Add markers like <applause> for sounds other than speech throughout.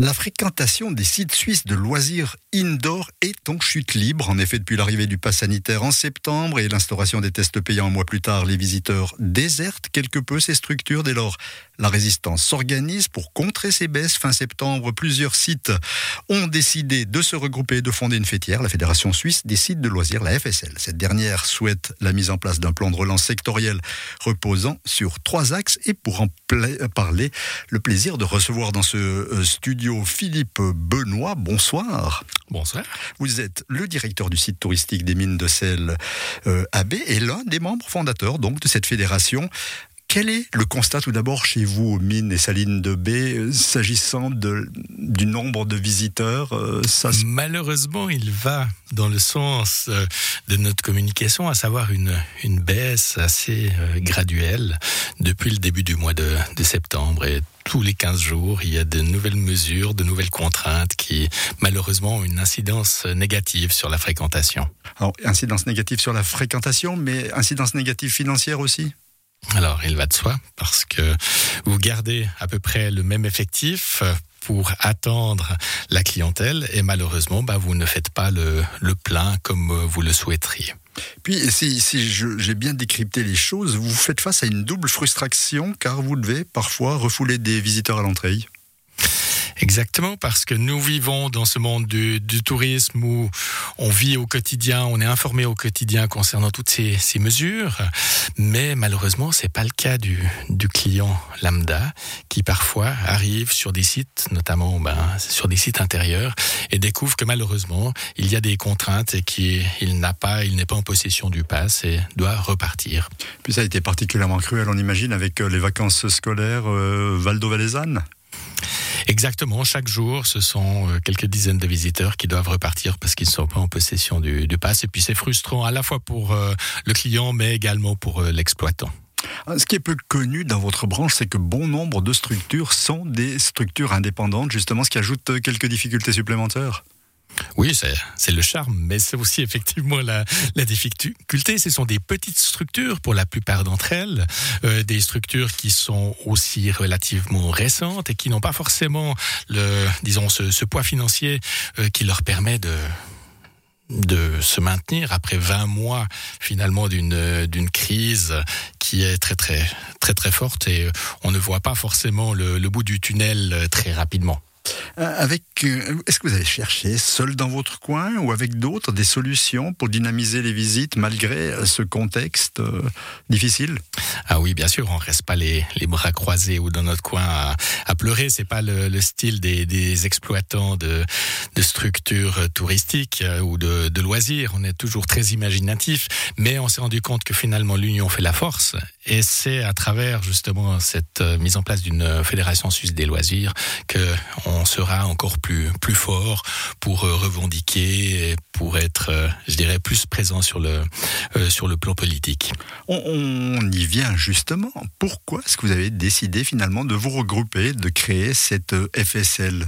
La fréquentation des sites suisses de loisirs indoor est en chute libre. En effet, depuis l'arrivée du pass sanitaire en septembre et l'instauration des tests payants un mois plus tard, les visiteurs désertent quelque peu ces structures. Dès lors, la résistance s'organise pour contrer ces baisses. Fin septembre, plusieurs sites ont décidé de se regrouper et de fonder une fêtière, la Fédération suisse des sites de loisirs, la FSL. Cette dernière souhaite la mise en place d'un plan de relance sectoriel reposant sur trois axes. Et pour en parler, le plaisir de recevoir dans ce euh, studio Philippe Benoît. Bonsoir. Bonsoir. Vous êtes le directeur du site touristique des mines de sel euh, AB et l'un des membres fondateurs donc de cette fédération. Quel est le constat tout d'abord chez vous aux mines et salines de baie euh, s'agissant du nombre de visiteurs euh, Malheureusement, il va dans le sens euh, de notre communication, à savoir une, une baisse assez graduelle depuis le début du mois de, de septembre. Et tous les 15 jours, il y a de nouvelles mesures, de nouvelles contraintes qui, malheureusement, ont une incidence négative sur la fréquentation. Alors, incidence négative sur la fréquentation, mais incidence négative financière aussi? Alors, il va de soi, parce que vous gardez à peu près le même effectif pour attendre la clientèle et malheureusement, bah, vous ne faites pas le, plein comme vous le souhaiteriez. Puis, si, j'ai bien décrypté les choses, vous faites face à une double frustration car vous devez parfois refouler des visiteurs à l'entrée. Exactement, parce que nous vivons dans ce monde du, tourisme où on vit au quotidien, on est informé au quotidien concernant toutes ces, mesures, mais malheureusement, c'est pas le cas du, du, client lambda qui parfois arrive sur des sites, notamment ben, sur des sites intérieurs, et découvre que malheureusement, il y a des contraintes et qu'il n'a pas, il n'est pas en possession du pass et doit repartir. Puis ça a été particulièrement cruel, on imagine, avec euh, les vacances scolaires euh, Valdo-Valaisanne Exactement, chaque jour, ce sont euh, quelques dizaines de visiteurs qui doivent repartir parce qu'ils ne sont pas en possession du, du pass. Et puis c'est frustrant à la fois pour euh, le client, mais également pour euh, l'exploitant. Ce qui est peu connu dans votre branche, c'est que bon nombre de structures sont des structures indépendantes, justement, ce qui ajoute quelques difficultés supplémentaires. Oui, c'est le charme, mais c'est aussi effectivement la, la, difficulté. Ce sont des petites structures pour la plupart d'entre elles, euh, des structures qui sont aussi relativement récentes et qui n'ont pas forcément le, disons, ce, ce poids financier euh, qui leur permet de de se maintenir après 20 mois finalement d'une d'une crise qui est très très très très forte et on ne voit pas forcément le, le bout du tunnel très rapidement. Euh, euh, est-ce que vous avez cherché seul dans votre coin ou avec d'autres des solutions pour dynamiser les visites malgré euh, ce contexte difficile? Ah oui, bien sûr, on reste pas les, bras croisés ou dans notre coin à, à pleurer. C'est pas le, le style des, des, exploitants de, de structures touristiques ou de, loisirs. On est toujours très imaginatif, mais on s'est rendu compte que finalement l'union fait la force et c'est à travers justement cette mise en place d'une fédération suisse des loisirs que on sera encore plus, plus fort pour euh, revendiquer, et pour être, euh, je dirais, plus présent sur le, euh, sur le plan politique. On, y vient justement. Pourquoi est-ce que vous avez décidé finalement de vous regrouper, de créer cette FSL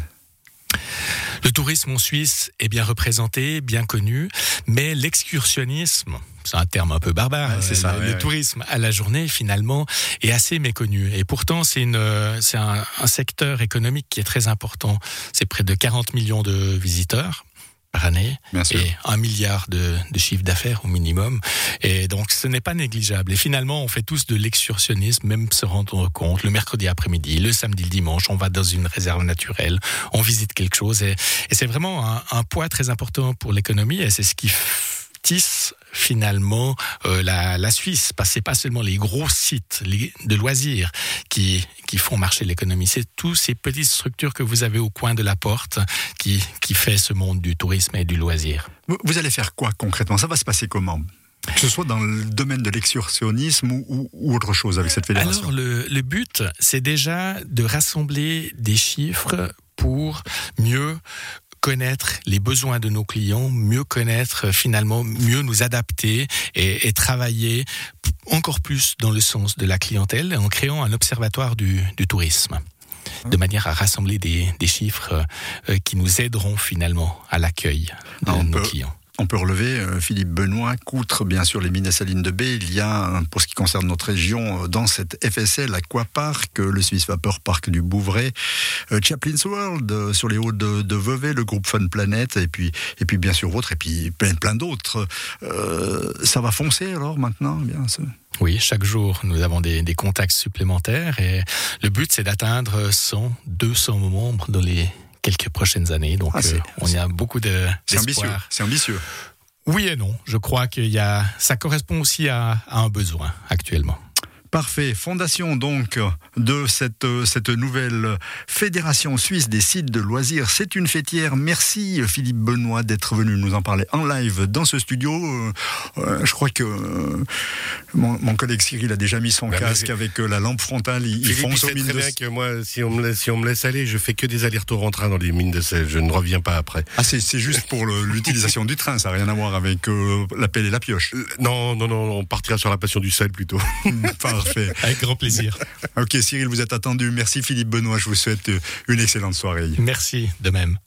le tourisme en Suisse est bien représenté, bien connu, mais l'excursionnisme, c'est un terme un peu barbare, c'est ça. Le, tourisme à la journée, finalement, est assez méconnu. Et pourtant, c'est une, c'est un, un, secteur économique qui est très important. C'est près de 40 millions de visiteurs par année et un milliard de, de chiffre d'affaires au minimum. Et donc, ce n'est pas négligeable. Et finalement, on fait tous de l'excursionnisme, même se rendre compte. Le mercredi après-midi, le samedi, le dimanche, on va dans une réserve naturelle, on visite quelque chose. Et, et c'est vraiment un, un, poids très important pour l'économie. Et c'est ce qui tisse finalement euh, la, la, Suisse, parce que c'est pas seulement les gros sites de loisirs qui, qui font marcher l'économie, c'est tous ces petites structures que vous avez au coin de la porte qui, qui fait ce monde du tourisme et du loisir. Vous allez faire quoi concrètement? Ça va se passer comment? Que ce soit dans le domaine de l'excursionnisme ou, ou, autre chose avec cette fédération? Alors, le, le but, c'est déjà de rassembler des chiffres pour mieux connaître les besoins de nos clients, mieux connaître euh, finalement, mieux nous adapter et, et travailler encore plus dans le sens de la clientèle en créant un observatoire du, du tourisme. De manière à rassembler des, des chiffres euh, qui nous aideront finalement à l'accueil de nos clients on peut relever, euh, Philippe Benoît, qu'outre bien sûr les mines salines de baie, il y a, pour ce qui concerne notre région, euh, dans cette FSL Aquapark, le Swiss Vapor Park du Bouvray, Chaplin's World sur les hauts de, Vevey, le groupe Fun Planet, et puis, et puis bien sûr autres, et puis plein, plein d'autres. ça va foncer alors maintenant bien Oui, chaque jour, nous avons des, des contacts supplémentaires et le but, c'est d'atteindre 100, 200 membres dans les quelques prochaines années. Donc, ah, euh, on y a beaucoup de. C'est ambitieux. C'est ambitieux. Oui et non. Je crois qu'il y a, ça correspond aussi à un besoin actuellement. Parfait. Fondation donc de cette, cette nouvelle fédération suisse des sites de loisirs. C'est une fêtière. Merci Philippe Benoît d'être venu nous en parler en live dans ce studio. Euh, euh, je crois que euh, mon, collègue Cyril a déjà mis son bah, casque avec la lampe frontale. Il, il fonce très bien que moi, si on, me laisse, si on me laisse aller, je fais que des allers-retours en train dans les mines de sel. Je ne reviens pas après. Ah, c'est juste pour l'utilisation du train. Ça n'a rien à voir avec la pelle et la pioche. non, non, non. On partira sur la passion du sel plutôt. Parfait. <laughs> Avec grand plaisir. ok, Cyril, vous êtes attendu. Merci Philippe Benoît. Je vous souhaite une excellente soirée. Merci, de même.